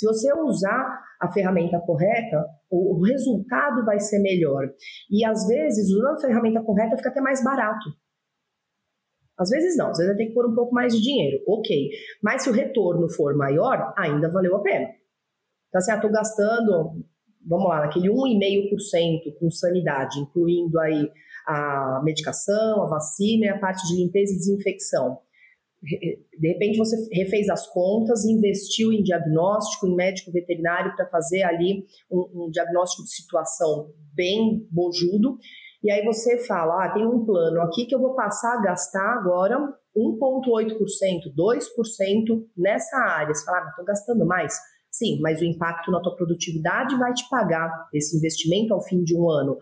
Se você usar a ferramenta correta, o, resultado vai ser melhor. E às vezes, usando a ferramenta correta, fica até mais barato. Às vezes não, às vezes ter que pôr um pouco mais de dinheiro, ok. Mas se o retorno for maior, ainda valeu a pena. Então, assim, ah, estou gastando, vamos lá, naquele 1,5% com sanidade, incluindo aí a medicação, a vacina e a parte de limpeza e desinfecção. De repente você refez as contas, investiu em diagnóstico, em médico veterinário para fazer ali um, um, diagnóstico de situação bem bojudo. E aí você fala, ah, tem um plano aqui que eu vou passar a gastar agora 1,8%, 2% nessa área. Você fala, ah, estou gastando mais. Sim, mas o impacto na tua produtividade vai te pagar esse investimento ao fim de um ano.